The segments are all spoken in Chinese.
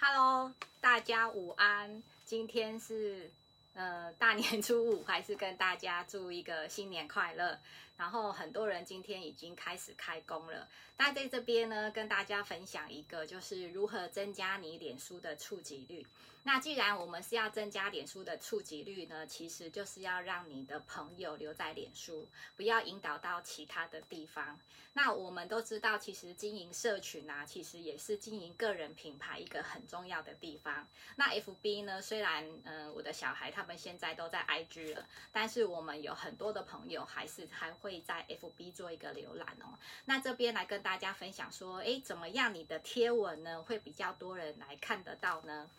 Hello，大家午安。今天是呃大年初五，还是跟大家祝一个新年快乐。然后很多人今天已经开始开工了。那在这边呢，跟大家分享一个，就是如何增加你脸书的触及率。那既然我们是要增加脸书的触及率呢，其实就是要让你的朋友留在脸书，不要引导到其他的地方。那我们都知道，其实经营社群啊，其实也是经营个人品牌一个很重要的地方。那 FB 呢，虽然嗯，我的小孩他们现在都在 IG 了，但是我们有很多的朋友还是还会。会在 FB 做一个浏览哦。那这边来跟大家分享说，诶，怎么样你的贴文呢会比较多人来看得到呢？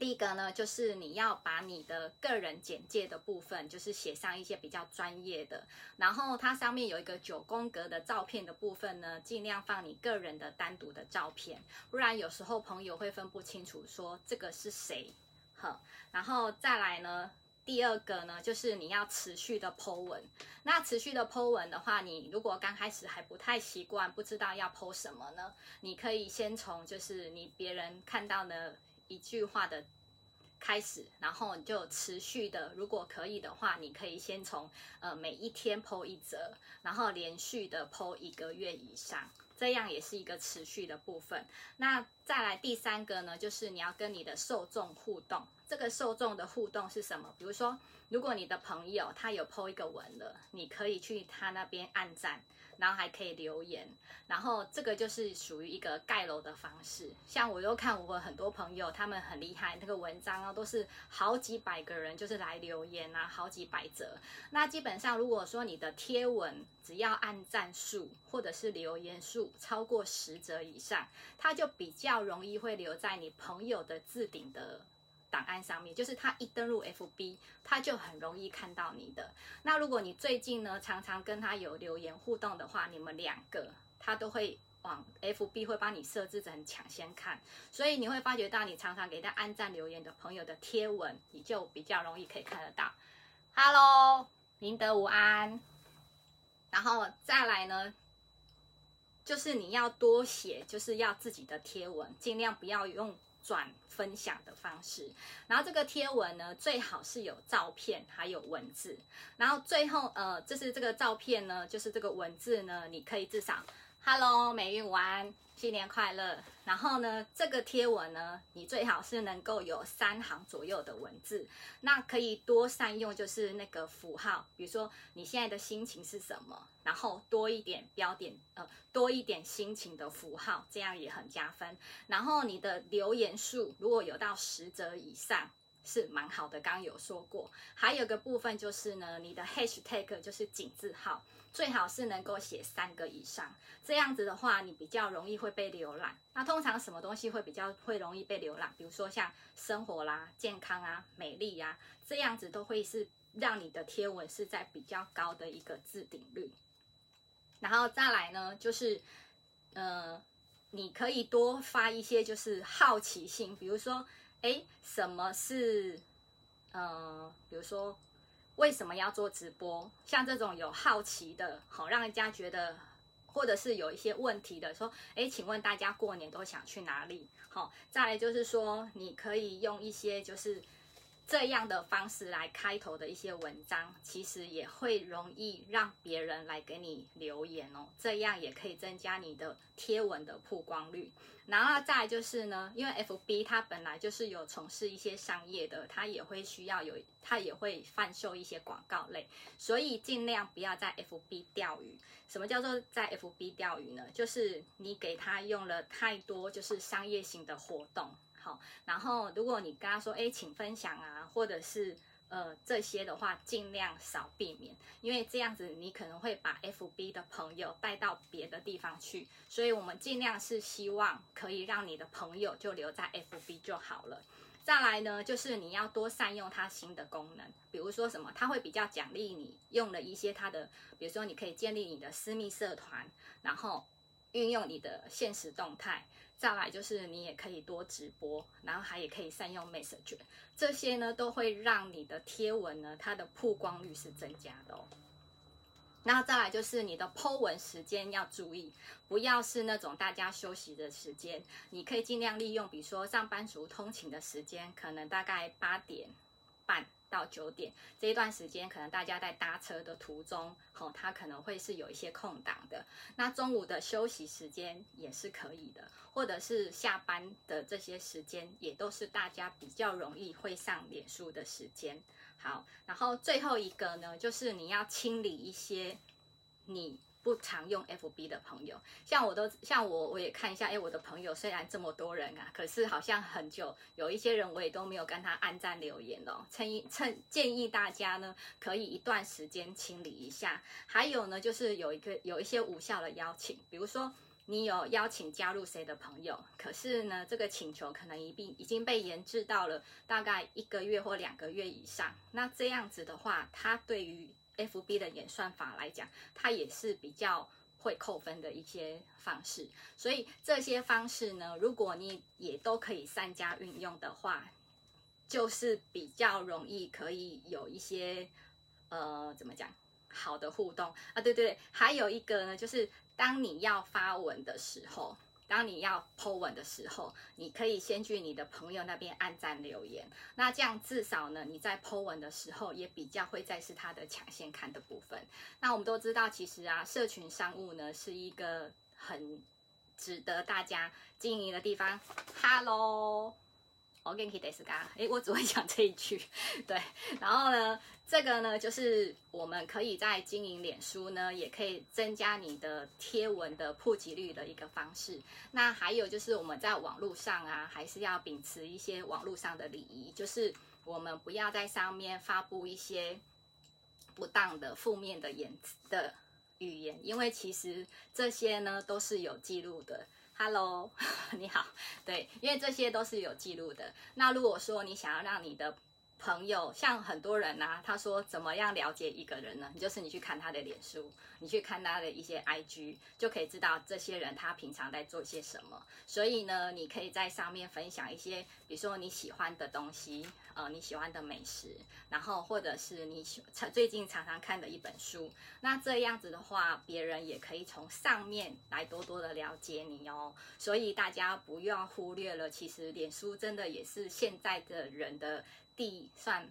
第一个呢，就是你要把你的个人简介的部分，就是写上一些比较专业的，然后它上面有一个九宫格的照片的部分呢，尽量放你个人的单独的照片，不然有时候朋友会分不清楚说这个是谁。呵，然后再来呢。第二个呢，就是你要持续的 Po 文。那持续的 Po 文的话，你如果刚开始还不太习惯，不知道要 Po 什么呢？你可以先从就是你别人看到的一句话的开始，然后你就持续的，如果可以的话，你可以先从呃每一天 Po 一则，然后连续的 Po 一个月以上。这样也是一个持续的部分。那再来第三个呢，就是你要跟你的受众互动。这个受众的互动是什么？比如说，如果你的朋友他有 PO 一个文了，你可以去他那边按赞。然后还可以留言，然后这个就是属于一个盖楼的方式。像我又看我很多朋友，他们很厉害，那个文章啊都是好几百个人就是来留言啊，好几百则。那基本上如果说你的贴文只要按赞数或者是留言数超过十则以上，它就比较容易会留在你朋友的置顶的。档案上面，就是他一登录 FB，他就很容易看到你的。那如果你最近呢，常常跟他有留言互动的话，你们两个他都会往 FB 会帮你设置成抢先看，所以你会发觉到你常常给他按赞留言的朋友的贴文，你就比较容易可以看得到。Hello，明德午安。然后再来呢，就是你要多写，就是要自己的贴文，尽量不要用。转分享的方式，然后这个贴文呢，最好是有照片还有文字，然后最后呃，就是这个照片呢，就是这个文字呢，你可以至少。Hello，美运安，新年快乐。然后呢，这个贴文呢，你最好是能够有三行左右的文字，那可以多善用，就是那个符号，比如说你现在的心情是什么，然后多一点标点，呃，多一点心情的符号，这样也很加分。然后你的留言数如果有到十则以上。是蛮好的，刚刚有说过，还有个部分就是呢，你的 hashtag 就是井字号，最好是能够写三个以上，这样子的话，你比较容易会被浏览。那通常什么东西会比较会容易被浏览？比如说像生活啦、健康啊、美丽呀，这样子都会是让你的贴文是在比较高的一个置顶率。然后再来呢，就是呃，你可以多发一些就是好奇心，比如说。哎，什么是，呃，比如说，为什么要做直播？像这种有好奇的，好让人家觉得，或者是有一些问题的，说，哎，请问大家过年都想去哪里？好，再来就是说，你可以用一些就是。这样的方式来开头的一些文章，其实也会容易让别人来给你留言哦。这样也可以增加你的贴文的曝光率。然后再就是呢，因为 FB 它本来就是有从事一些商业的，它也会需要有，它也会贩售一些广告类，所以尽量不要在 FB 钓鱼。什么叫做在 FB 钓鱼呢？就是你给他用了太多就是商业型的活动。好，然后如果你跟他说，哎，请分享啊，或者是呃这些的话，尽量少避免，因为这样子你可能会把 FB 的朋友带到别的地方去，所以我们尽量是希望可以让你的朋友就留在 FB 就好了。再来呢，就是你要多善用它新的功能，比如说什么，它会比较奖励你用了一些它的，比如说你可以建立你的私密社团，然后。运用你的现实动态，再来就是你也可以多直播，然后还也可以善用 Message，这些呢都会让你的贴文呢它的曝光率是增加的哦。那再来就是你的 Po 文时间要注意，不要是那种大家休息的时间，你可以尽量利用，比如说上班族通勤的时间，可能大概八点半到九点这一段时间，可能大家在搭车的途中，吼，它可能会是有一些空档的。那中午的休息时间也是可以的，或者是下班的这些时间，也都是大家比较容易会上脸书的时间。好，然后最后一个呢，就是你要清理一些你不常用 FB 的朋友，像我都像我我也看一下，哎，我的朋友虽然这么多人啊，可是好像很久有一些人我也都没有跟他按赞留言哦。趁趁建议大家呢，可以一段时间清理一下。还有呢，就是有一个有一些无效的邀请，比如说。你有邀请加入谁的朋友？可是呢，这个请求可能已并已经被延至到了大概一个月或两个月以上。那这样子的话，他对于 FB 的演算法来讲，它也是比较会扣分的一些方式。所以这些方式呢，如果你也都可以善加运用的话，就是比较容易可以有一些呃，怎么讲？好的互动啊，对对对，还有一个呢，就是当你要发文的时候，当你要 po 文的时候，你可以先去你的朋友那边按赞留言，那这样至少呢，你在 po 文的时候也比较会再是他的抢先看的部分。那我们都知道，其实啊，社群商务呢是一个很值得大家经营的地方。Hello。我跟 k i d 是噶，哎，我只会讲这一句，对。然后呢，这个呢，就是我们可以在经营脸书呢，也可以增加你的贴文的普及率的一个方式。那还有就是我们在网络上啊，还是要秉持一些网络上的礼仪，就是我们不要在上面发布一些不当的、负面的言的语言，因为其实这些呢都是有记录的。Hello，你好。对，因为这些都是有记录的。那如果说你想要让你的朋友，像很多人呐，他说怎么样了解一个人呢？你就是你去看他的脸书，你去看他的一些 IG，就可以知道这些人他平常在做些什么。所以呢，你可以在上面分享一些，比如说你喜欢的东西。呃，你喜欢的美食，然后或者是你喜最近常常看的一本书，那这样子的话，别人也可以从上面来多多的了解你哦。所以大家不要忽略了，其实脸书真的也是现在的人的第算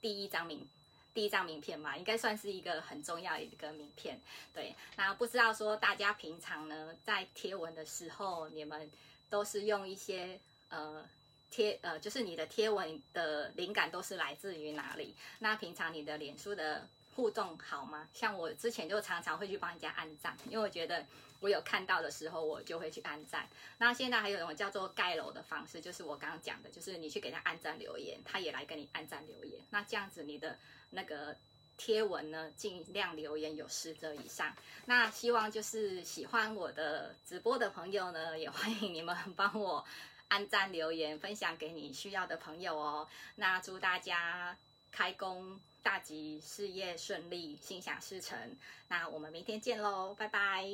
第一张名第一张名片嘛，应该算是一个很重要的一个名片。对，那不知道说大家平常呢在贴文的时候，你们都是用一些呃。贴呃，就是你的贴文的灵感都是来自于哪里？那平常你的脸书的互动好吗？像我之前就常常会去帮人家按赞，因为我觉得我有看到的时候，我就会去按赞。那现在还有一种叫做盖楼的方式，就是我刚刚讲的，就是你去给他按赞留言，他也来跟你按赞留言。那这样子你的那个贴文呢，尽量留言有十则以上。那希望就是喜欢我的直播的朋友呢，也欢迎你们帮我。按赞、留言、分享给你需要的朋友哦。那祝大家开工大吉，事业顺利，心想事成。那我们明天见喽，拜拜。